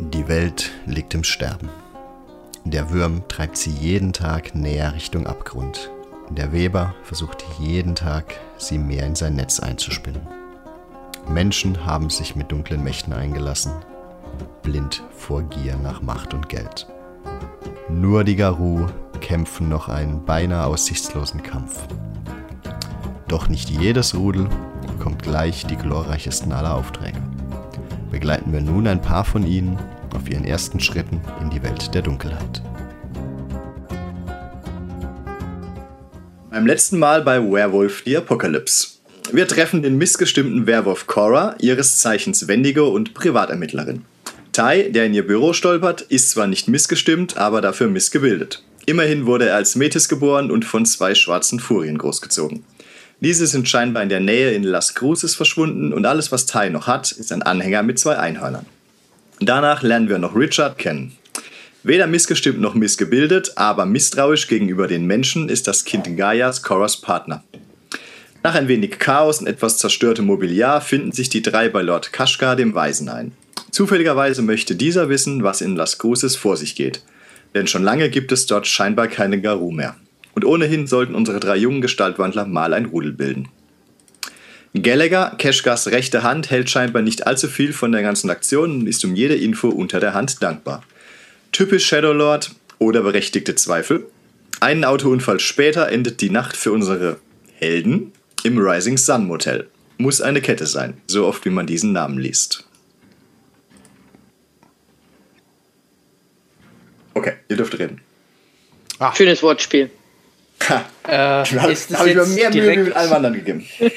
Die Welt liegt im Sterben. Der Würm treibt sie jeden Tag näher Richtung Abgrund. Der Weber versucht jeden Tag, sie mehr in sein Netz einzuspinnen. Menschen haben sich mit dunklen Mächten eingelassen, blind vor Gier nach Macht und Geld. Nur die Garou kämpfen noch einen beinahe aussichtslosen Kampf. Doch nicht jedes Rudel bekommt gleich die glorreichsten aller Aufträge. Begleiten wir nun ein paar von ihnen auf ihren ersten Schritten in die Welt der Dunkelheit. Beim letzten Mal bei Werewolf the Apocalypse. Wir treffen den missgestimmten Werwolf Cora, ihres Zeichens Wendige und Privatermittlerin. Tai, der in ihr Büro stolpert, ist zwar nicht missgestimmt, aber dafür missgebildet. Immerhin wurde er als Metis geboren und von zwei schwarzen Furien großgezogen. Diese sind scheinbar in der Nähe in Las Cruces verschwunden und alles, was Tai noch hat, ist ein Anhänger mit zwei Einhörnern. Danach lernen wir noch Richard kennen. Weder missgestimmt noch missgebildet, aber misstrauisch gegenüber den Menschen ist das Kind Gaias Coras Partner. Nach ein wenig Chaos und etwas zerstörtem Mobiliar finden sich die drei bei Lord Kashgar, dem Weisen, ein. Zufälligerweise möchte dieser wissen, was in Las Cruces vor sich geht. Denn schon lange gibt es dort scheinbar keine Garou mehr. Und ohnehin sollten unsere drei jungen Gestaltwandler mal ein Rudel bilden. Gallagher, Keschgars rechte Hand, hält scheinbar nicht allzu viel von der ganzen Aktion und ist um jede Info unter der Hand dankbar. Typisch Shadowlord oder berechtigte Zweifel. Einen Autounfall später endet die Nacht für unsere Helden im Rising Sun Motel. Muss eine Kette sein, so oft wie man diesen Namen liest. Okay, ihr dürft reden. Schönes Wortspiel. Ha, Äh, ist es habe ich mir mehr Mühe mit allem anderen gegeben.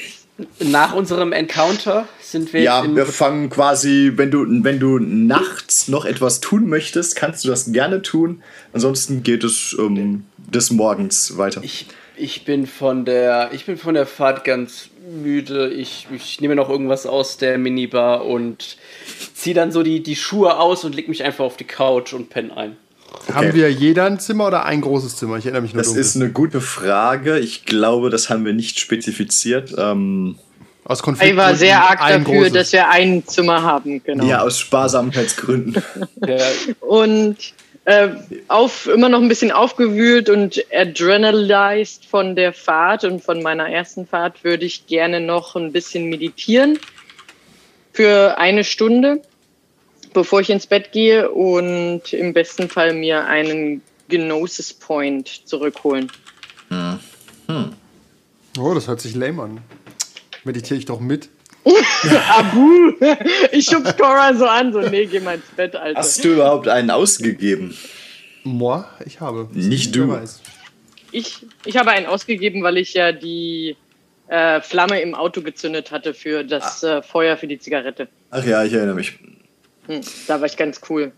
nach unserem Encounter sind wir Ja, wir fangen quasi, wenn du, wenn du nachts noch etwas tun möchtest, kannst du das gerne tun. Ansonsten geht es ähm, des Morgens weiter. Ich, ich bin von der ich bin von der Fahrt ganz müde. Ich, ich nehme noch irgendwas aus der Minibar und ziehe dann so die, die Schuhe aus und leg mich einfach auf die Couch und penne ein. Haben wir jeder ein Zimmer oder ein großes Zimmer? Ich erinnere mich nur Das dunkel. ist eine gute Frage. Ich glaube, das haben wir nicht spezifiziert. Ähm, Aus Konflikt Ich war sehr arg dafür, großes. dass wir ein Zimmer haben, genau. Ja, aus Sparsamkeitsgründen. Und äh, auf, immer noch ein bisschen aufgewühlt und adrenalized von der Fahrt und von meiner ersten Fahrt würde ich gerne noch ein bisschen meditieren für eine Stunde, bevor ich ins Bett gehe und im besten Fall mir einen Gnosis Point zurückholen. Oh, das hört sich lame an. Meditiere ich doch mit. Abu! Ich schub's Cora so an, so, nee, geh mal ins Bett, Alter. Hast du überhaupt einen ausgegeben? Moi, ich habe. Nicht du. weiß. Ich, ich habe einen ausgegeben, weil ich ja die äh, Flamme im Auto gezündet hatte für das äh, Feuer für die Zigarette. Ach ja, ich erinnere mich. Hm, da war ich ganz cool.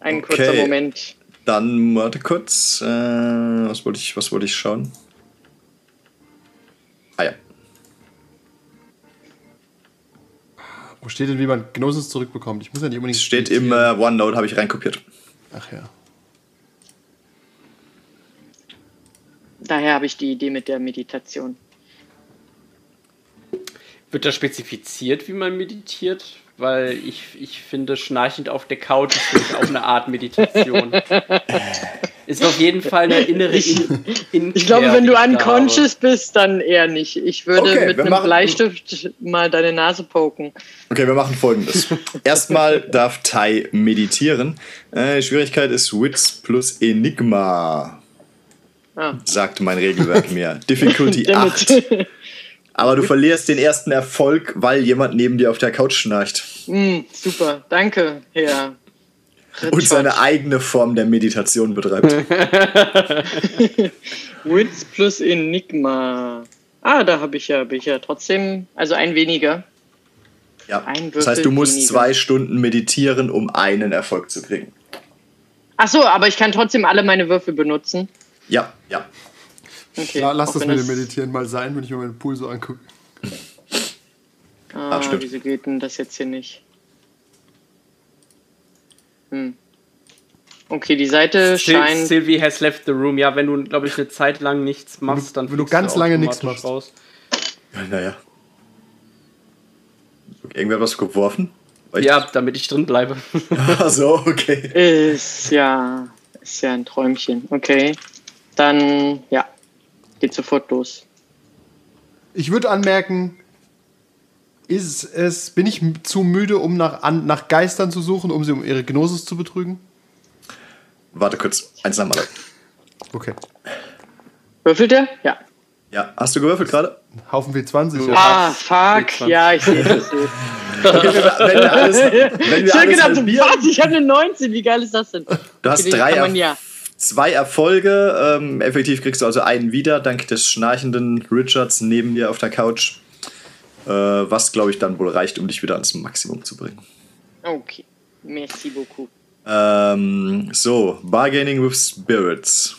Ein Okay. kurzer Moment. Dann warte kurz. Äh, was wollte ich, was wollte ich schauen? Ah ja. Wo steht denn, wie man Gnosis zurückbekommt? Ich muss ja nicht unbedingt. Es steht im äh, OneNote, habe ich reinkopiert. Ach ja. Daher habe ich die Idee mit der Meditation. wird da spezifiziert, wie man meditiert? Weil ich, ich finde, schnarchend auf der Couch ist auch eine Art Meditation. ist auf jeden Fall eine innere Ich- In In Ich glaube, wenn du unconscious bist, dann eher nicht. Ich würde Okay, mit einem machen- Bleistift mal deine Nase poken. Okay, wir machen folgendes. Erstmal darf Tai meditieren. Äh, Schwierigkeit ist Wits plus Enigma, Ah. sagt mein Regelwerk mir. Difficulty Damit. 8. Aber du verlierst den ersten Erfolg, weil jemand neben dir auf der Couch schnarcht. Hm, super, danke, Herr. Und seine eigene Form der Meditation betreibt. Wits plus Enigma. Ah, da habe ich ja, bin ich ja trotzdem, also ein weniger. Ja. Ein Das heißt, du musst weniger. zwei Stunden meditieren, um einen Erfolg zu kriegen. Ach so, aber ich kann trotzdem alle meine Würfel benutzen. Ja, ja. Okay. La- Lass das mit dem Meditieren mal sein, wenn ich mir meinen Pool so angucke. Ah, Ah, stimmt. wieso geht denn das jetzt hier nicht? Hm. Okay, die Seite Sil scheint. Sylvie has left the room. Ja, wenn du, glaube ich, eine Zeit lang nichts machst, dann wenn du ganz lange nichts machst. Raus. Naja. Irgendwer was geworfen? Ja, damit ich drin bleibe. Ach so, okay. Ist ja, ist ja ein Träumchen. Okay. Dann, ja, geht sofort los. Ich würde anmerken, ist es, bin ich zu müde, um nach, an, nach Geistern zu suchen, um sie um ihre Gnosis zu betrügen? Warte kurz. Eins nach mal. Okay. Würfelt er? Ja. Ja, hast du gewürfelt gerade? Haufen W20. Ja. Ah, fuck. 20. Ja, ich sehe das. Okay, wenn wir, wenn wir alles, wenn wir Ich hab alles gedacht, halbieren, was? Ich habe eine 19. Wie geil ist das denn? Du hast Okay, drei ja. Zwei Erfolge. Ähm, effektiv kriegst du also einen wieder, dank des schnarchenden Richards neben dir auf der Couch. Äh, was, glaube ich, dann wohl reicht, um dich wieder ans Maximum zu bringen. Okay. Merci beaucoup. Ähm, so, Bargaining with Spirits.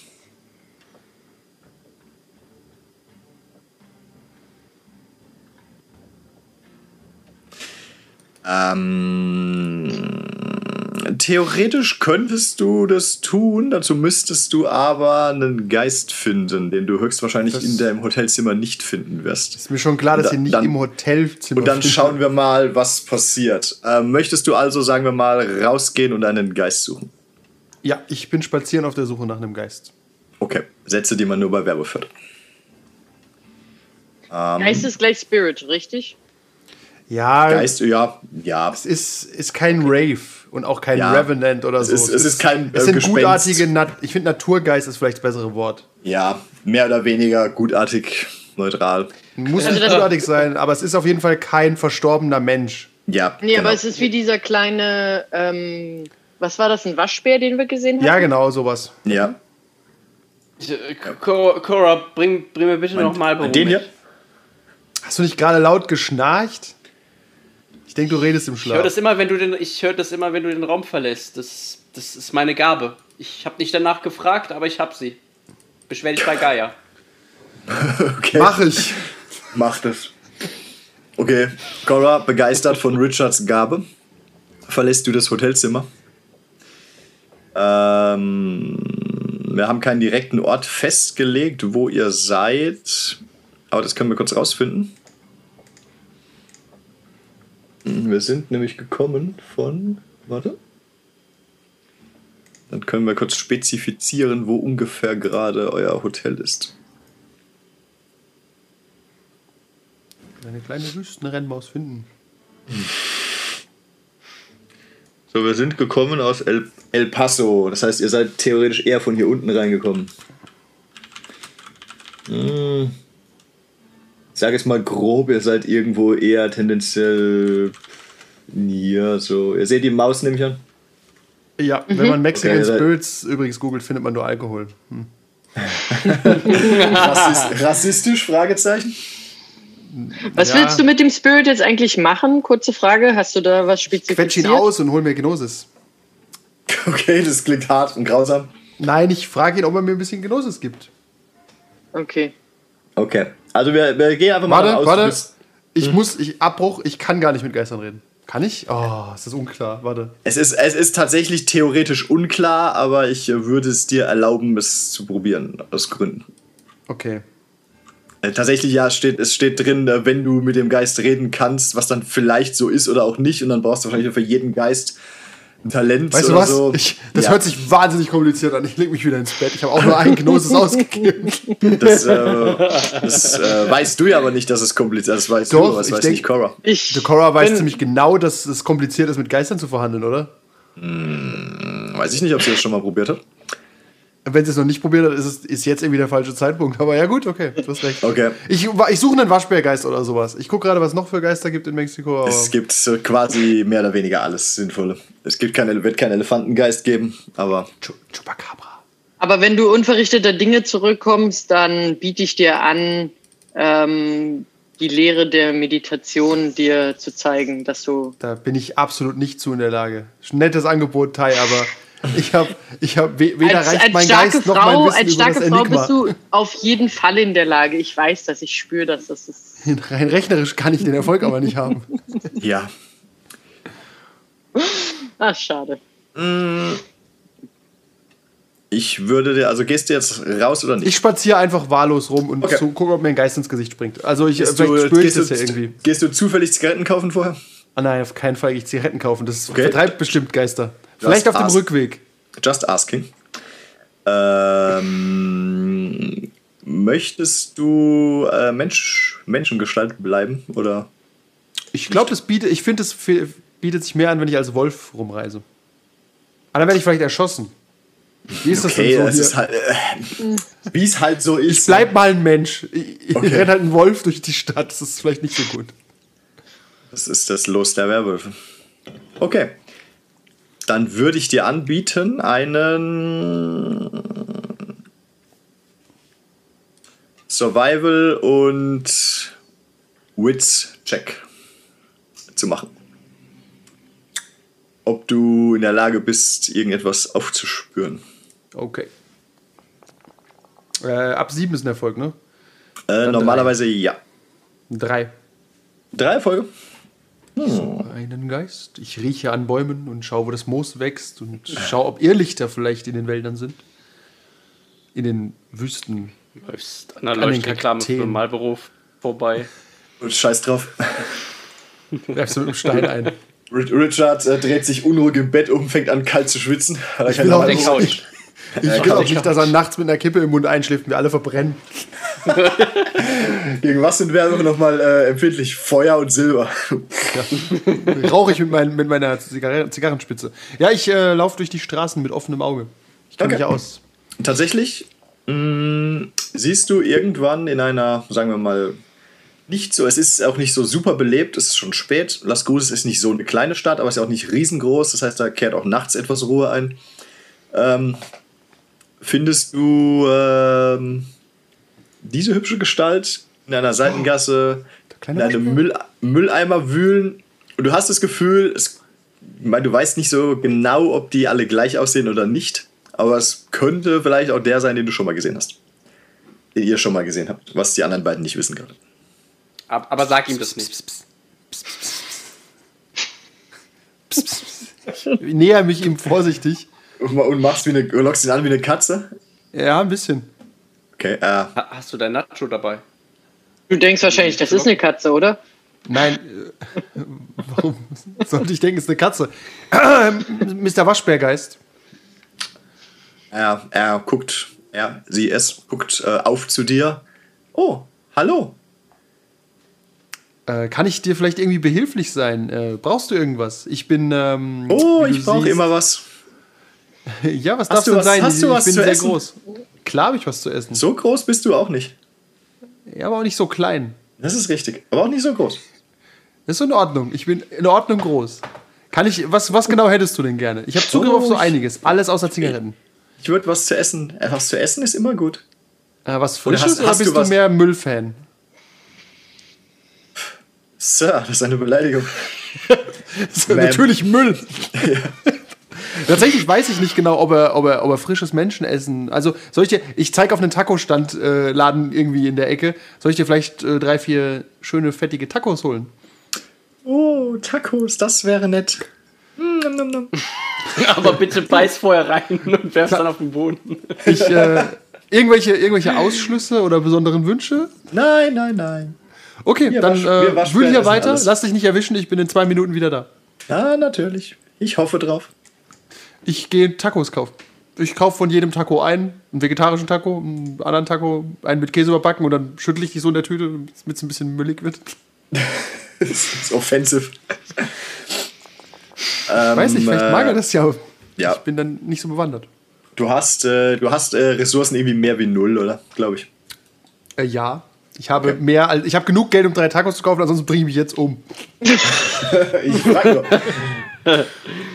Ähm, theoretisch könntest du das tun, dazu müsstest du aber einen Geist finden, den du höchstwahrscheinlich Das- in deinem Hotelzimmer nicht finden wirst. Ist mir schon klar, dass Da- ihr nicht dann- im Hotelzimmer Und dann findet. schauen wir mal, was passiert. Ähm, möchtest du also, sagen wir mal, rausgehen und einen Geist suchen? Ja, ich bin spazieren auf der Suche nach einem Geist. Okay, Sätze, die man nur bei Werwolf hört. Ähm, Geist ist gleich Spirit, richtig? Ja, Geist, ja, ja. es ist, ist kein Rave und auch kein Ja. Revenant oder Es so. ist- es ist kein, Es äh, sind Gespenst. gutartige, Nat ich finde Naturgeist ist vielleicht das bessere Wort. Ja, mehr oder weniger gutartig, neutral. Muss Also nicht das- gutartig sein, aber es ist auf jeden Fall kein verstorbener Mensch. Ja, Nee, genau. aber es ist wie dieser kleine, ähm, was war das, ein Waschbär, den wir gesehen haben? Ja, genau, sowas. Ja. Äh, Cora, Cora, bring, bring mir bitte nochmal. Den hier? Hast du nicht gerade laut geschnarcht? Ich denke, du redest im Ich höre Schlaf. das immer, wenn du den, ich höre das immer, wenn du den Raum verlässt. Das, das ist meine Gabe. Ich habe nicht danach gefragt, aber ich habe sie. Beschwer dich bei Gaia. Okay. Mach ich. Mach das. Okay, Cora, begeistert von Richards Gabe, verlässt du das Hotelzimmer. Ähm, wir haben keinen direkten Ort festgelegt, wo ihr seid, aber das können wir kurz rausfinden. Wir sind nämlich gekommen von. Warte. Dann können wir kurz spezifizieren, wo ungefähr gerade euer Hotel ist. Eine kleine Wüstenrennmaus finden. So, wir sind gekommen aus El, El Paso. Das heißt, ihr seid theoretisch eher von hier unten reingekommen. Hm. Ich sage jetzt mal grob, ihr seid irgendwo eher tendenziell hier so. Ihr seht die Maus nämlich an. Ja, wenn man Mexican Okay, Spirits übrigens googelt, findet man nur Alkohol. Hm. Rassist, rassistisch? Fragezeichen. Was Ja. willst du mit dem Spirit jetzt eigentlich machen? Kurze Frage, hast du da was Quetsch ihn spezifiziert? aus und hol mir Gnosis. Okay, das klingt hart und grausam. Nein, ich frage ihn, ob er mir ein bisschen Gnosis gibt. Okay. Okay, also wir, wir gehen einfach mal Warte, aus, warte. Ich muss, ich Abbruch, ich kann gar nicht mit Geistern reden. Kann ich? Oh, ist das unklar. Warte. Es ist, es ist tatsächlich theoretisch unklar, aber ich äh, würde es dir erlauben, es zu probieren, aus Gründen. Okay. Äh, Tatsächlich, ja, steht, es steht drin, äh, wenn du mit dem Geist reden kannst, was dann vielleicht so ist oder auch nicht. Und dann brauchst du wahrscheinlich für jeden Geist Talent Weißt du oder was? so. Ich, das ja, hört sich wahnsinnig kompliziert an. Ich leg mich wieder ins Bett. Ich habe auch nur einen Gnosis ausgegeben. Das, äh, das äh, weißt du ja aber nicht, dass es kompliziert ist. Das weißt Doch, du, aber das ich weiß denk- nicht Cora. Ich Cora weiß ziemlich genau, dass es kompliziert ist, mit Geistern zu verhandeln, oder? Weiß ich nicht, ob sie das schon mal probiert hat. Wenn sie es noch nicht probiert hat, ist, es, ist jetzt irgendwie der falsche Zeitpunkt. Aber ja, gut, okay, du hast recht. Okay. Ich, ich suche einen Waschbärgeist oder sowas. Ich gucke gerade, was es noch für Geister gibt in Mexiko. Aber Es gibt quasi mehr oder weniger alles Sinnvolle. Es gibt keine, wird keinen Elefantengeist geben, aber Chu- Chupacabra. Aber wenn du unverrichteter Dinge zurückkommst, dann biete ich dir an, ähm, die Lehre der Meditation dir zu zeigen, dass du. Da bin ich absolut nicht zu in der Lage. Nettes Angebot, Tai, aber ich habe ich hab we weder Als, reicht als mein starke Geist noch Frau, mein Wissen als über starke das Frau Enigma. bist du auf jeden Fall in der Lage. Ich weiß das, ich spüre das. Das ist. Rein rechnerisch kann ich den Erfolg aber nicht haben. ja. Ach, schade. Ich würde dir, also gehst du jetzt raus oder nicht? Ich spaziere einfach wahllos rum und Okay. so, gucke, ob mir ein Geist ins Gesicht springt. Also ich Gehst du, ich gehst, das ja irgendwie. gehst du zufällig Zigaretten kaufen vorher? Ah nein, auf keinen Fall gehe ich Zigaretten kaufen. Das Okay. vertreibt bestimmt Geister. Vielleicht auf dem. Rückweg. Just asking. Ähm, möchtest du äh, Mensch, Menschengestalt bleiben? Oder? Ich glaube, das bietet, ich finde, es bietet sich mehr an, wenn ich als Wolf rumreise. Aber dann werde ich vielleicht erschossen. Wie ist das Okay, denn so? ist halt, äh, wie es halt so ist. ich bleib mal ein Mensch. Ich, ich Okay. renne halt ein Wolf durch die Stadt. Das ist vielleicht nicht so gut. Das ist das Los der Werwölfe. Okay. Dann würde ich dir anbieten, einen Survival und Wits-Check zu machen. Ob du in der Lage bist, irgendetwas aufzuspüren. Okay. Äh, ab sieben ist ein Erfolg, ne? Äh, normalerweise ja. Drei. Drei Erfolge. Einen Geist. Ich rieche an Bäumen und schaue, wo das Moos wächst und schaue, ob Irrlichter vielleicht in den Wäldern sind. In den Wüsten. Läufst an der Leuchtreklame für. Marlboro vorbei. Und scheiß drauf. Werfst du mit dem Stein ein. Ri- Richard äh, dreht sich unruhig im Bett um, fängt an kalt zu schwitzen. Ich will auch nicht-. Couch. Ich will auch nicht, dass er nachts mit einer Kippe im Mund einschläft und wir alle verbrennen. Gegen was sind Werwölfe nochmal äh, empfindlich? Feuer und Silber. Rauche ich mit, mein, mit meiner Zigarre Zigarrenspitze. Ja, ich äh, laufe durch die Straßen mit offenem Auge. Ich kenne Okay. mich aus. Tatsächlich mh, siehst du irgendwann in einer, sagen wir mal, nicht so, es ist auch nicht so super belebt, es ist schon spät. Las Cruces ist nicht so eine kleine Stadt, aber es ist auch nicht riesengroß, das heißt, da kehrt auch nachts etwas Ruhe ein. Ähm, findest du ähm, diese hübsche Gestalt in einer Seitengasse, in kleine einem. Müll, Mülleimer wühlen und du hast das Gefühl, es, ich meine, du weißt nicht so genau, ob die alle gleich aussehen oder nicht, aber es könnte vielleicht auch der sein, den du schon mal gesehen hast. Den ihr schon mal gesehen habt, was die anderen beiden nicht wissen gerade. Ab- Aber sag ihm das nicht. Ich näher mich ihm vorsichtig. Und machst wie eine, lockst ihn an wie eine Katze. Ja, ein bisschen. Okay, äh, Ha- Hast du dein Nacho dabei? Du denkst wahrscheinlich, das ist eine Katze, oder? Nein, äh, warum sollte ich denken, es ist eine Katze? Mr. Waschbärgeist. er, er guckt, er, sie, es guckt äh, auf zu dir. Oh, hallo. Äh, kann ich dir vielleicht irgendwie behilflich sein? Äh, brauchst du irgendwas? Ich bin. Ähm, Oh, ich brauche immer was. Ja, was Hast darf du denn was- sein? hast du ich was bin zu sehr essen? groß. Klar habe ich was zu essen. So groß bist du auch nicht. Ja, aber auch nicht so klein. Das ist richtig, aber auch nicht so groß. Das ist in Ordnung. Ich bin in Ordnung groß. Kann ich. Was, was genau hättest du denn gerne? Ich habe Zugriff Oh, auf so ich- einiges. Alles außer Zigaretten. Ich würde was zu essen. Äh, was zu essen ist immer gut. Äh, was Oder Frisches hast- oder hast bist du, mehr Müllfan? Sir, das ist eine Beleidigung. Das ist natürlich Müll. Tatsächlich weiß ich nicht genau, ob er, ob er, ob er frisches Menschenessen. Also, soll ich dir. Ich zeige auf einen Taco-Stand äh, Laden irgendwie in der Ecke. Soll ich dir vielleicht äh, drei, vier schöne, fettige Tacos holen? Oh, Tacos, das wäre nett. Mm, nom, nom, nom. Aber bitte beiß vorher rein und werf's dann auf den Boden. Ich, äh, irgendwelche, irgendwelche Ausschlüsse oder besonderen Wünsche? Nein, nein, nein. Okay, Wir dann äh, wühl hier weiter. alles. Lass dich nicht erwischen, ich bin in zwei Minuten wieder da. Ja, natürlich. Ich hoffe drauf. Ich gehe Tacos kaufen. Ich kaufe von jedem Taco einen, einen vegetarischen Taco, einen anderen Taco, einen mit Käse überbacken und dann schüttle ich die so in der Tüte, damit es ein bisschen müllig wird. Das ist offensive. Ich weiß nicht, vielleicht mag er das ja. ja. Ich bin dann nicht so bewandert. Du hast, äh, du hast äh, Ressourcen irgendwie mehr wie null, oder? Glaube ich. Äh, ja. Ich habe mehr als. Ich habe genug Geld, um drei Tacos zu kaufen, ansonsten bringe ich mich jetzt um. Ich frag nur.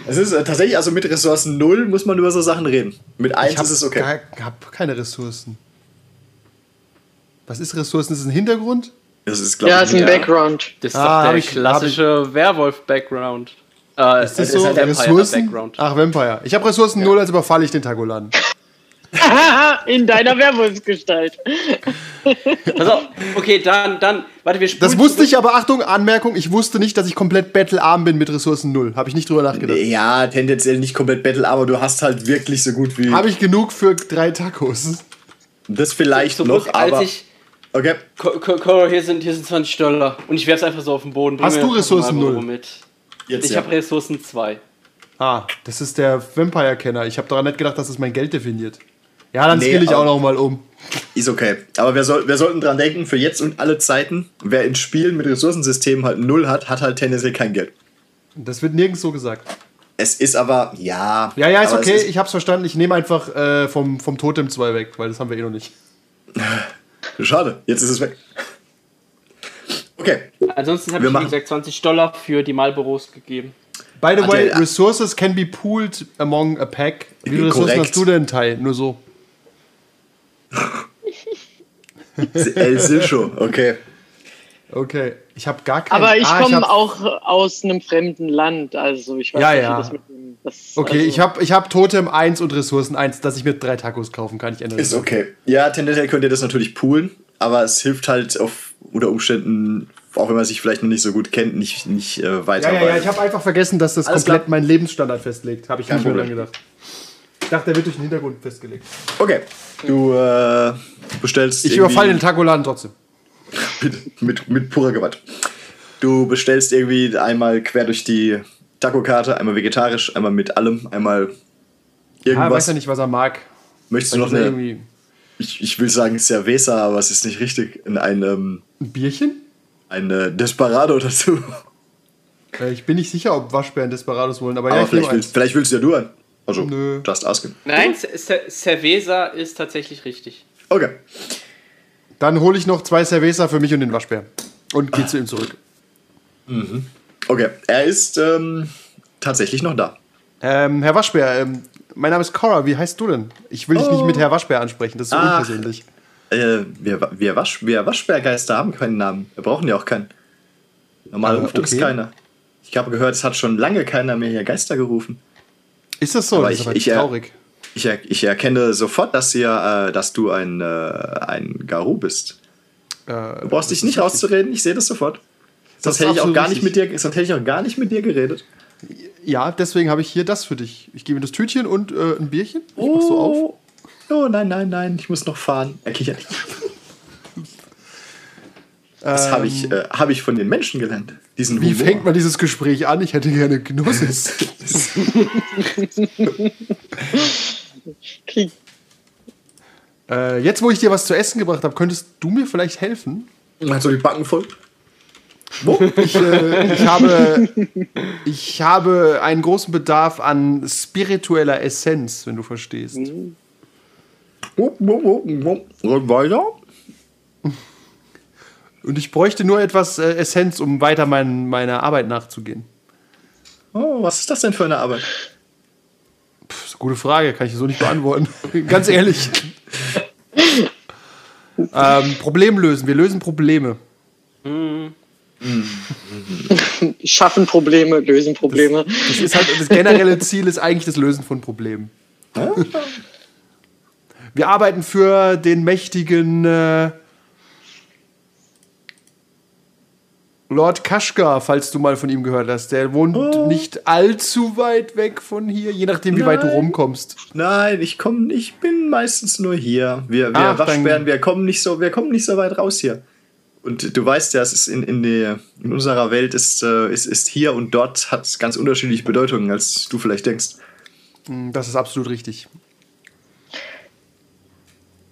Es ist äh, tatsächlich, also mit Ressourcen null muss man über so Sachen reden. Mit eins Ich habe ist es okay. hab keine Ressourcen. Was ist Ressourcen? Ist es ein Hintergrund? Das ist, Ja, ich, ist ein Ja. Background. Das ist Ah, doch der ich- klassische Werwolf-Background. Äh, Ist das es so? ein Ressourcen? Vampire-Background. Ach, Vampire. Ich habe Ressourcen null, also überfalle ich den Tagolan. In deiner Werwolfsgestalt. Auf, okay, dann, dann, warte, wir Das wusste ich aber, Achtung, Anmerkung, ich wusste nicht, dass ich komplett battlearm bin mit Ressourcen null. Habe ich nicht drüber nachgedacht. Ja, tendenziell nicht komplett Battle, aber du hast halt wirklich so gut wie Habe ich genug für drei Tacos? das vielleicht zurück, noch, als aber ich. okay. Ko- Ko- Ko, hier sind, hier sind 20 Dollar. Und ich werf's einfach so auf den Boden. Bring Hast du Ressourcen null? Mit. Jetzt Ich ja. habe Ressourcen 2. Ah, das ist der Vampire-Kenner. Ich habe daran nicht gedacht, dass es mein Geld definiert. Ja, dann Nee, skill ich auch noch mal um. Ist okay. Aber wir, soll, wir sollten dran denken, für jetzt und alle Zeiten, wer in Spielen mit Ressourcensystemen halt null hat, hat halt tendenziell kein Geld. Das wird nirgends so gesagt. Es ist aber, ja. Ja, ja, ist okay. ich hab's verstanden. Ich nehme einfach äh, vom, vom Totem 2 weg, weil das haben wir eh noch nicht. schade, jetzt ist es weg. Okay. Ansonsten habe Wir ich, wie gesagt, 20 Dollar für die Marlboros gegeben. By the Hat way, resources can be pooled among a pack. Wie viele Ressourcen hast du denn, Tai? Nur so. El Silcho, okay. Okay. Ich habe gar keinen. Aber ich Ah, komme auch aus einem fremden Land, also ich weiß Ja, nicht, ja. wie das mit dem. Das, Okay, also, ich habe ich hab Totem 1 und Ressourcen 1, dass ich mir drei Tacos kaufen kann. Ich ändere Ist das. okay. Ja, tendenziell könnt ihr das natürlich poolen, aber es hilft halt auf unter Umständen, auch wenn man sich vielleicht noch nicht so gut kennt, nicht, nicht äh, weiter. Ja, ja, ja, ich habe einfach vergessen, dass das Alles komplett klar. meinen Lebensstandard festlegt. Habe ich Kein nicht mehr dran gedacht. Ich dachte, der wird durch den Hintergrund festgelegt. Okay. Du äh, bestellst. Ich überfalle den Tacoladen trotzdem. mit, mit, mit purer Gewalt. Du bestellst irgendwie einmal quer durch die Taco-Karte, einmal vegetarisch, einmal mit allem, einmal Ja, irgendwas. weiß ja nicht, was er mag. Möchtest du noch eine, irgendwie ich, ich will sagen Cerveza, aber es ist nicht richtig, in ein, ähm, ein Bierchen? ein äh, Desperado dazu. Äh, ich bin nicht sicher, ob Waschbären Desperados wollen, aber, ja, aber ich nehme vielleicht willst, vielleicht willst du ja du ein. Also, Nö. just asking. Nein, Ce- Cerveza ist tatsächlich richtig. Okay. Dann hole ich noch zwei Cerveza für mich und den Waschbär. Und gehe zu ihm zurück. Okay, er ist ähm, tatsächlich noch da. Ähm, Herr Waschbär, ähm, mein Name ist Cora, wie heißt du denn? Ich will dich nicht mit Herr Waschbär ansprechen, das ist so Ach. unpersönlich. Äh, wir, wir, Wasch, wir Waschbärgeister haben keinen Namen. Wir brauchen ja auch keinen. Normal Äh, ruft uns okay. keiner. Ich habe gehört, es hat schon lange keiner mehr hier Geister gerufen. Ist das so? Aber das ich- ist ich, äh, traurig. Ich, er, ich erkenne sofort, dass, ihr, äh, dass du ein, äh, ein Garu bist. Äh, Du brauchst dich nicht rauszureden, ich sehe das sofort. Sonst hätte, ich auch gar nicht mit dir, sonst hätte ich auch gar nicht mit dir geredet. Ja, deswegen habe ich hier das für dich. Ich gebe dir das Tütchen und äh, ein Bierchen. Ich mach so auf. Oh nein, nein, nein, ich muss noch fahren. Er Das habe ich, äh, hab ich von den Menschen gelernt. Diesen Ähm, Wie Humor. fängt man dieses Gespräch an? Ich hätte gerne. Krieg. äh, jetzt, wo ich dir was zu essen gebracht habe, könntest du mir vielleicht helfen? Hat so die Backen voll. Ich, äh, ich, habe, ich habe einen großen Bedarf an spiritueller Essenz, wenn du verstehst. Und weiter? Und ich bräuchte nur etwas äh, Essenz, um weiter mein, meiner Arbeit nachzugehen. Oh, was ist das denn für eine Arbeit? Das ist eine gute Frage, kann ich so nicht beantworten. Ganz ehrlich. ähm, Problem lösen. Wir lösen Probleme. Schaffen Probleme, lösen Probleme. Das ist halt das generelle Ziel ist eigentlich das Lösen von Problemen. Wir arbeiten für den mächtigen äh, Lord Kashgar, falls du mal von ihm gehört hast. Der wohnt nicht allzu weit weg von hier, je nachdem, wie weit du Nein. rumkommst. Nein, ich komme, ich bin meistens nur hier. Wir, wir Ach, Waschbären, wir kommen nicht so, wir kommen nicht so weit raus hier. Und du weißt ja, es ist in, in, die, in unserer Welt ist, äh, ist, ist hier und dort hat es ganz unterschiedliche Bedeutungen, als du vielleicht denkst. Das ist absolut richtig.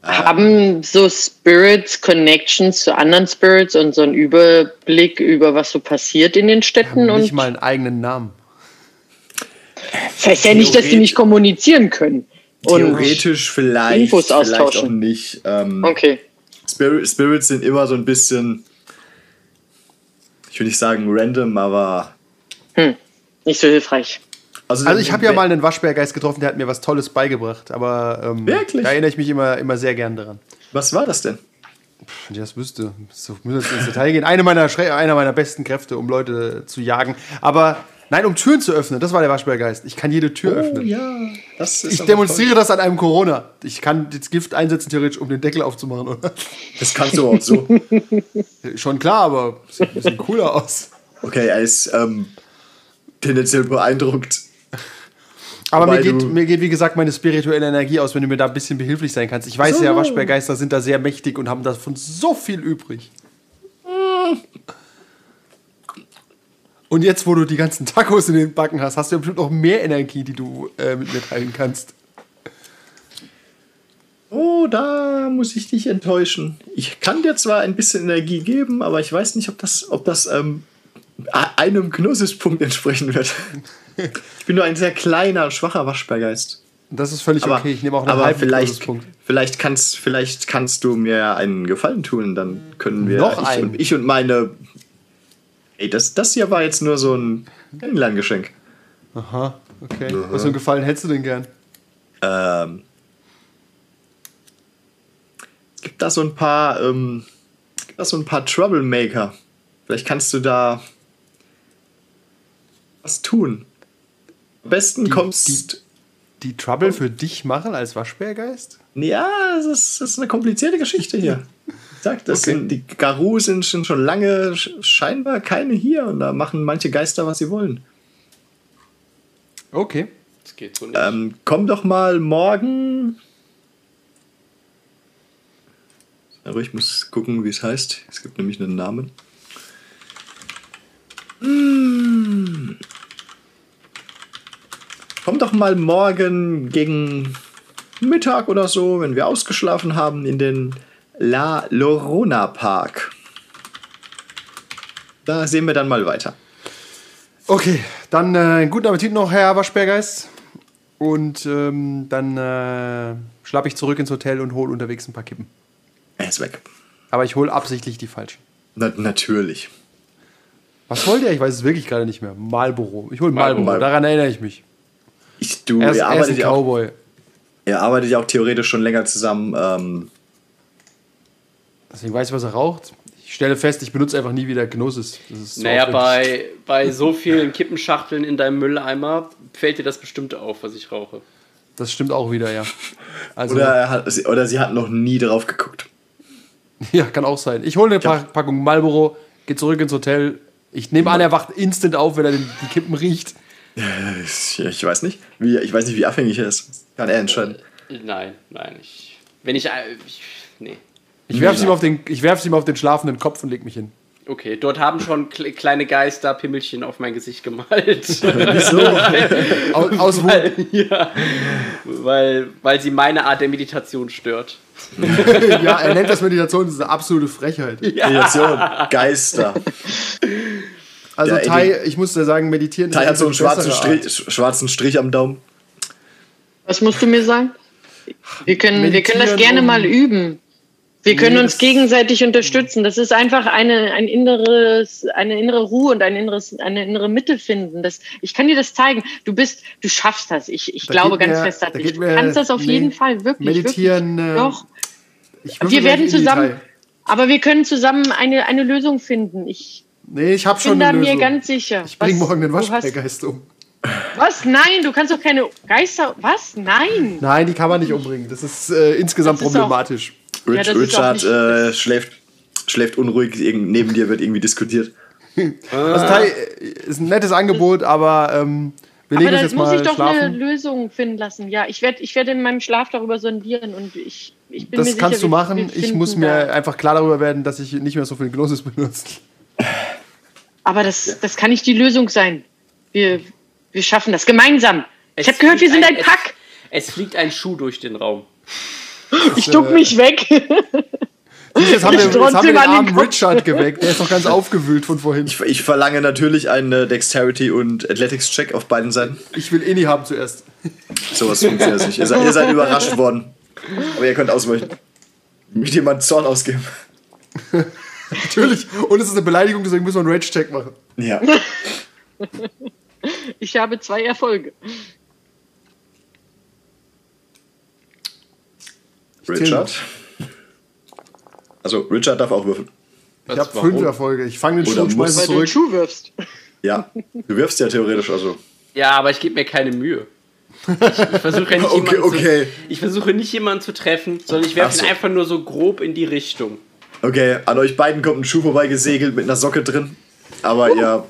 Haben so Spirits Connections zu anderen Spirits und so einen Überblick über was so passiert in den Städten? Nicht Und mal einen eigenen Namen. das heißt ja nicht, dass die nicht kommunizieren können. Und, Theoretisch vielleicht, Infos vielleicht auch austauschen. nicht. Ähm, okay. Spirit, Spirits sind immer so ein bisschen, ich will nicht sagen random, aber Nicht so hilfreich. Also, Also ich habe ja mal einen Waschbärgeist getroffen, der hat mir was Tolles beigebracht, aber ähm, Wirklich? da erinnere ich mich immer, immer sehr gern daran. Was war das denn? Wenn ich das wüsste, so müssen wir jetzt ins Detail gehen. Eine meiner, einer meiner besten Kräfte, um Leute zu jagen. Aber nein, um Türen zu öffnen, das war der Waschbärgeist. Ich kann jede Tür öffnen. Oh ja, das ist Ich demonstriere das an einem Corona. Ich kann das Gift einsetzen, theoretisch, um den Deckel aufzumachen, oder? toll. Das kannst du auch so. Schon klar, aber sieht ein bisschen cooler aus. Okay, er ist ähm, tendenziell beeindruckt. Aber mir geht, mir geht, wie gesagt, meine spirituelle Energie aus, wenn du mir da ein bisschen behilflich sein kannst. Ich weiß So. ja, Waschbärgeister sind da sehr mächtig und haben davon so viel übrig. Und jetzt, wo du die ganzen Tacos in den Backen hast, hast du ja bestimmt noch mehr Energie, die du äh, mit mir teilen kannst. Oh, da muss ich dich enttäuschen. Ich kann dir zwar ein bisschen Energie geben, aber ich weiß nicht, ob das, ob das ähm, einem Gnosis-Punkt entsprechen wird. Ich bin nur ein sehr kleiner, schwacher Waschbärgeist. Das ist völlig Aber, okay. Ich nehme auch einen aber halben vielleicht, Minuspunkt. vielleicht, kannst, vielleicht kannst du mir einen Gefallen tun, dann können wir. Noch ich, einen? und, ich und meine. Ey, das, das hier war jetzt nur so ein Kennenlerngeschenk. Aha, okay. Was für einen Gefallen hättest du denn gern? Ähm, es gibt da so ein paar, ähm, es gibt da so ein paar Troublemaker. Vielleicht kannst du da was tun. Am besten kommst. Die Trouble für dich machen als Waschbärgeist? ja, das ist, das ist eine komplizierte Geschichte hier. Ich sag, das Okay. sind, die Garus sind schon, schon lange sch- scheinbar keine hier und da machen manche Geister, was sie wollen. Okay. Das geht so nicht. Ähm, komm doch mal morgen. Aber ich muss gucken, wie es heißt. Es gibt nämlich einen Namen. Hm. Komm doch mal morgen gegen Mittag oder so, wenn wir ausgeschlafen haben, in den La Lorona Park. Da sehen wir dann mal weiter. Okay, dann äh, guten Appetit noch, Herr Waschbärgeist. Und ähm, dann äh, schlapp ich zurück ins Hotel und hole unterwegs ein paar Kippen. Er ist weg. Aber ich hole absichtlich die falschen. Na, natürlich. Was wollt ihr? Ich weiß es wirklich gerade nicht mehr. Marlboro. Ich hole Marlboro. Marlboro. Daran erinnere ich mich. Ich, du, Er ist, er ist arbeitet ein ja auch Cowboy. Ihr arbeitet ja auch theoretisch schon länger zusammen. Ähm, Deswegen weiß ich, was er raucht. Ich stelle fest, ich benutze einfach nie wieder Gnosis. Das ist so naja, bei, bei so vielen Kippenschachteln in deinem Mülleimer fällt dir das bestimmt auf, was ich rauche. Das stimmt auch wieder, ja. Also, oder, er hat, sie- oder sie hat noch nie drauf geguckt. ja, kann auch sein. Ich hole eine Ja. Pa- Packung Marlboro, gehe zurück ins Hotel. Ich nehme an, er wacht instant auf, wenn er den, die Kippen riecht. Ich, ich weiß nicht. Wie, ich weiß nicht, wie abhängig er ist. Kann er entscheiden. Nein, nein. Ich, wenn ich, äh, ich. Nee. Ich werfe ihm, auf den- ich werf's ihm auf den schlafenden Kopf und leg mich hin. Okay, dort haben schon kle- kleine Geister Pimmelchen auf mein Gesicht gemalt. Wieso? Aus, aus Wut. weil, ja, weil, weil sie meine Art der Meditation stört. Ja, er nennt das Meditation, das ist eine absolute Frechheit. Meditation. Geister. Also Ja, Tai, ich muss dir sagen, meditieren Tai hat so einen eine schwarzen. Strich, schwarzen Strich am Daumen. Was musst du mir sagen? Wir können, wir können das gerne mal üben. Wir können Nee, uns gegenseitig unterstützen. Das ist einfach eine, ein inneres, eine innere Ruhe und ein inneres, eine innere Mitte finden. Das, ich kann dir das zeigen. Du bist, du schaffst das. Ich, ich Da glaube ganz mir- fest da an dich. geht Du mir- kannst das auf nee, jeden Fall wirklich. meditieren, Wirklich. äh, Doch. Wir werden zusammen, aber wir können zusammen eine, eine Lösung finden. Ich Nee, ich hab schon bin da eine mir Lösung. ganz sicher. Ich bring Was- morgen den Waschbärgeist um. Was? Nein, du kannst doch keine Geister. Was? Nein. Nein, die kann man nicht umbringen. Das ist äh, insgesamt Das ist problematisch. Ja, Rich, das auch Richard nicht äh, schläft, schläft unruhig. Irgend, neben dir wird irgendwie diskutiert. Also Tai äh, ist ein nettes Angebot, aber ähm, wir legen Aber uns da jetzt muss ich doch eine schlafen. Lösung finden lassen. Ja, ich werde ich werd in meinem Schlaf darüber sondieren und ich, ich bin mir Das sicher, kannst du machen. Ich muss mir da- einfach klar darüber werden, dass ich nicht mehr so viel Gnosis benutze. Aber das, das kann nicht die Lösung sein. Wir, wir schaffen das gemeinsam. Ich Es habe gehört, wir sind ein es- Pack. Es fliegt ein Schuh durch den Raum. Ich duck mich weg. Jetzt haben wir, Ich jetzt haben wir den armen. Richard geweckt. Der ist noch ganz aufgewühlt von vorhin. Ich, ich verlange natürlich einen äh, Dexterity- und Athletics-Check auf beiden Seiten. Ich will Inni haben zuerst. Sowas funktioniert nicht. Ihr seid, ihr seid überrascht worden. Aber ihr könnt ausweichen. Mit jemandem Zorn ausgeben. Natürlich. Und es ist eine Beleidigung, deswegen müssen wir einen Rage-Check machen. Ja. Ich habe zwei Erfolge. Richard. Also, Richard darf auch würfeln. Ich habe fünf Erfolge. Ich fange den Schuh und schmeiße zurück. Schuh wirfst. Ja. Du wirfst ja theoretisch, also. Ja, aber ich gebe mir keine Mühe. Ich, ich versuche ja nicht Okay, jemanden okay. Zu, ich versuche nicht jemanden zu treffen, sondern ich werfe so. ihn einfach nur so grob in die Richtung. Okay, an euch beiden kommt ein Schuh vorbeigesegelt mit einer Socke drin. Aber ihr.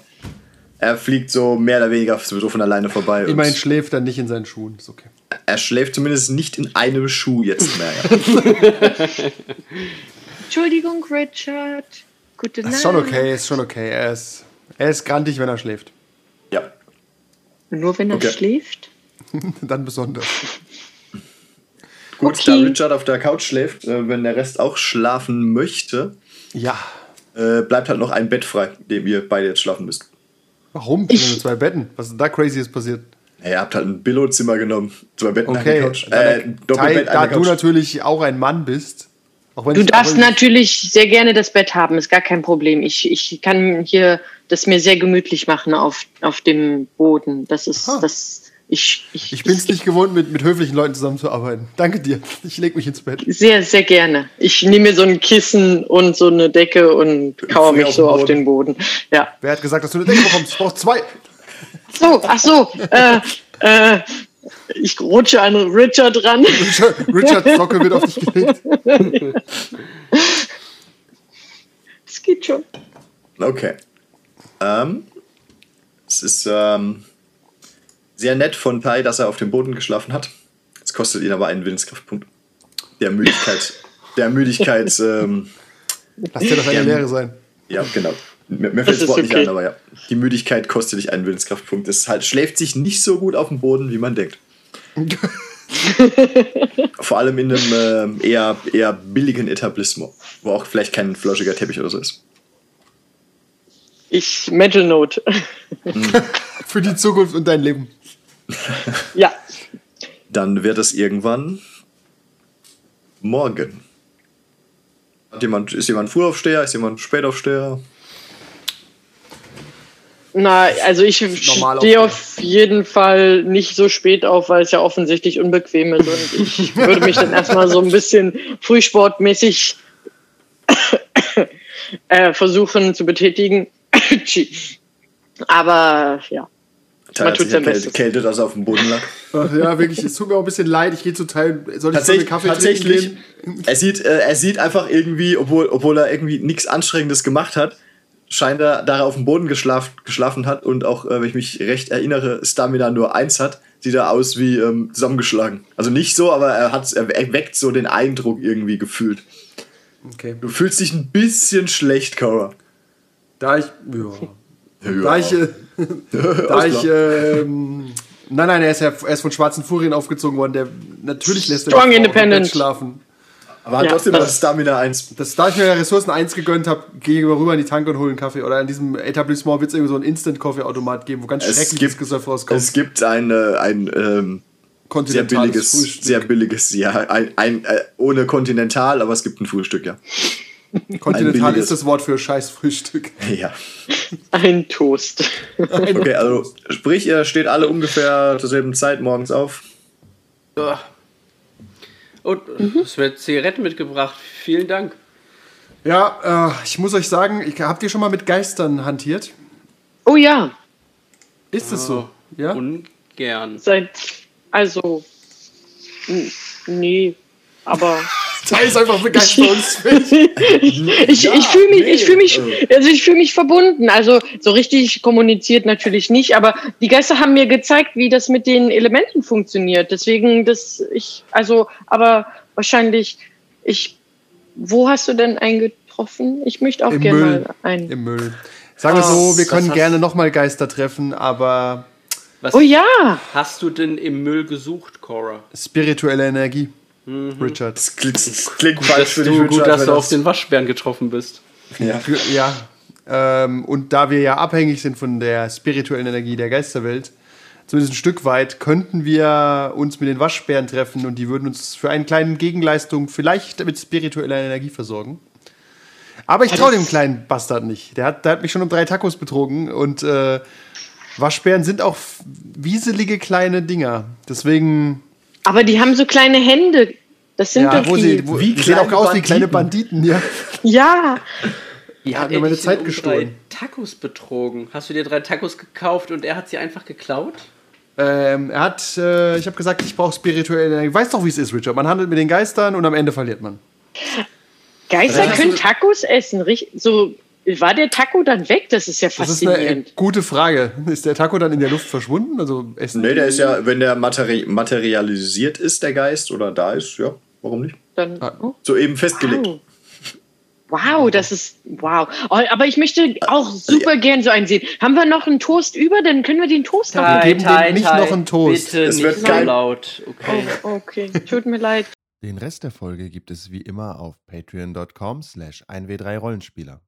Er fliegt so mehr oder weniger so von alleine vorbei. und Immerhin schläft er nicht in seinen Schuhen. Ist okay. er schläft zumindest nicht in einem Schuh jetzt mehr. Ja. Entschuldigung, Richard. Gute Nacht. Ist schon okay, ist schon okay. Er ist, Er ist grantig, wenn er schläft. Ja. Nur wenn er Okay. schläft? Dann besonders. Gut, Okay. da Richard auf der Couch schläft, äh, wenn der Rest auch schlafen möchte, Ja. äh, bleibt halt noch ein Bett frei, in dem ihr beide jetzt schlafen müsst. Warum? Ich nur zwei Betten. Was ist denn da crazyes passiert? Ja, ihr habt halt ein Billo-Zimmer genommen. Zwei Betten, Okay. eine Couch. Äh, Doppelbett, da eine du Couch. natürlich auch ein Mann bist. Auch wenn Du darfst natürlich sehr gerne das Bett haben, ist gar kein Problem. Ich, ich kann hier das mir sehr gemütlich machen auf, auf dem Boden. Das ist Ah. das. Ich, ich, Ich bin es nicht gewohnt, mit, mit höflichen Leuten zusammenzuarbeiten. Danke dir. Ich leg mich ins Bett. Sehr, sehr gerne. Ich nehme mir so ein Kissen und so eine Decke und kauere mich auf so auf den Boden. Ja. Wer hat gesagt, dass du eine Decke bekommst? Ich brauch zwei. So, ach so. Äh, äh, ich rutsche an Richard ran. Richard, Richards Socke wird auf dich gelegt. Es geht schon. Okay. Ähm, es ist ähm, sehr nett von Tai, dass er auf dem Boden geschlafen hat. Es kostet ihn aber einen Willenskraftpunkt. Der Müdigkeit. Der Müdigkeit. Ähm, Lass dir das eine. Lehre sein. ja, genau. Mir, mir fällt das Wort nicht okay. ein, aber ja. Die Müdigkeit kostet dich einen Willenskraftpunkt. Es halt, schläft sich nicht so gut auf dem Boden, wie man denkt. Vor allem in einem ähm, eher, eher billigen Etablissement, wo auch vielleicht kein flauschiger Teppich oder so ist. Ich Mental Note. Für die Zukunft und dein Leben. ja. Dann wird es irgendwann morgen. Hat jemand, ist jemand Frühaufsteher? Ist jemand Spätaufsteher? Na, also ich stehe auf jeden Fall nicht so spät auf, weil es ja offensichtlich unbequem ist und ich würde mich dann erstmal so ein bisschen frühsportmäßig äh, versuchen zu betätigen. Aber ja, Man hat tut sich sein Bestes. Kälte, dass er auf dem Boden lag. Ach, ja, wirklich. Es tut mir auch ein bisschen leid. Ich gehe zu Teil. Soll ich Tatsächlich, Kaffee tatsächlich er, sieht, äh, er sieht einfach irgendwie, obwohl, obwohl er irgendwie nichts Anstrengendes gemacht hat, scheint er, da er auf dem Boden geschlaf, geschlafen hat und auch, äh, wenn ich mich recht erinnere, Stamina nur eins hat, sieht er aus wie ähm, zusammengeschlagen. Also nicht so, aber er, hat, er weckt so den Eindruck irgendwie gefühlt. Okay. Du fühlst dich ein bisschen schlecht, Cora. Da ich. Ja. Ja. Da ich. Äh, da ich. Ähm, nein, nein, er ist ja er ist von schwarzen Furien aufgezogen worden. Der natürlich lässt er Strong dem independent. Schlafen. aber hat Ja, trotzdem das- noch Stamina 1. Das, da ich mir ja Ressourcen 1 gegönnt habe, gehe ich rüber in die Tanke und hole einen Kaffee. Oder in diesem Etablissement wird es irgendwie so einen Instant-Coffee-Automat geben, wo ganz Es schreckliches Gesöff rauskommt. es gibt ein, äh, ein ähm, sehr billiges, Frühstück. sehr billiges, ja, ein, ein, äh, ohne Kontinental, aber es gibt ein Frühstück, ja. Kontinental ist das Wort für Scheißfrühstück. Ja. ein Toast. Okay, also sprich, ihr steht alle ungefähr zur selben Zeit morgens auf. Ja. Und es wird Zigaretten mitgebracht. Vielen Dank. Ja, äh, ich muss euch sagen, ich, habt ihr schon mal mit Geistern hantiert? Oh ja, Ist es so? Ja? Ungern. seit, also, nee, aber Da ist einfach begeisterungsfähig. ich, Ja, ich fühle mich, nee, ich fühle mich, also ich fühle mich verbunden. Also so richtig kommuniziert natürlich nicht, aber die Geister haben mir gezeigt, wie das mit den Elementen funktioniert. Deswegen, das ich, also, aber wahrscheinlich, ich, wo hast du denn eingetroffen? Ich möchte auch Im gerne Müll. mal ein. Im Müll. Sagen wir so, wir das können gerne nochmal Geister treffen, aber Was Oh ja, hast du denn im Müll gesucht, Cora? spirituelle Energie, Richard. Das klingt, das klingt Gut, falsch dass für dich, du, Richard, gut, dass du auf das- den Waschbären getroffen bist. ja. Ja. Ähm, und da wir ja abhängig sind von der spirituellen Energie der Geisterwelt, zumindest ein Stück weit, könnten wir uns mit den Waschbären treffen und die würden uns für eine kleine Gegenleistung vielleicht mit spiritueller Energie versorgen. Aber ich traue dem kleinen Bastard nicht. Der hat, der hat mich schon um drei Tacos betrogen und äh, Waschbären sind auch wieselige kleine Dinger. Deswegen, aber die haben so kleine Hände. Das sind ja, doch wo die. sie, wo, Wie die sehen auch kleine aus wie kleine Banditen, ja. ja, Die hat mir meine Zeit um gestohlen. drei Tacos betrogen. Hast du dir drei Tacos gekauft und er hat sie einfach geklaut? Ähm, er hat, äh, ich habe gesagt, ich brauche spirituelle Energie. Weißt doch, wie es ist, Richard. Man handelt mit den Geistern und am Ende verliert man. Geister können Tacos essen. Richtig, so war der Taco dann weg? Das ist ja Das ist eine faszinierend. gute Frage. Ist der Taco dann in der Luft verschwunden? Also essen? Nee, der ist ja, wenn der materi materialisiert ist, der Geist, oder da ist, ja, warum nicht? Dann, Ah. oh, So eben festgelegt. wow. Wow, das ist wow. Oh, aber ich möchte auch super gern so einen sehen. Haben wir noch einen Toast über? Dann können wir den Toast noch. Wir geben dem nicht noch einen Toast. Bitte Es nicht wird so kein- laut. Okay. Oh, okay, tut mir leid. Den Rest der Folge gibt es wie immer auf patreon.com slash 1w3rollenspieler.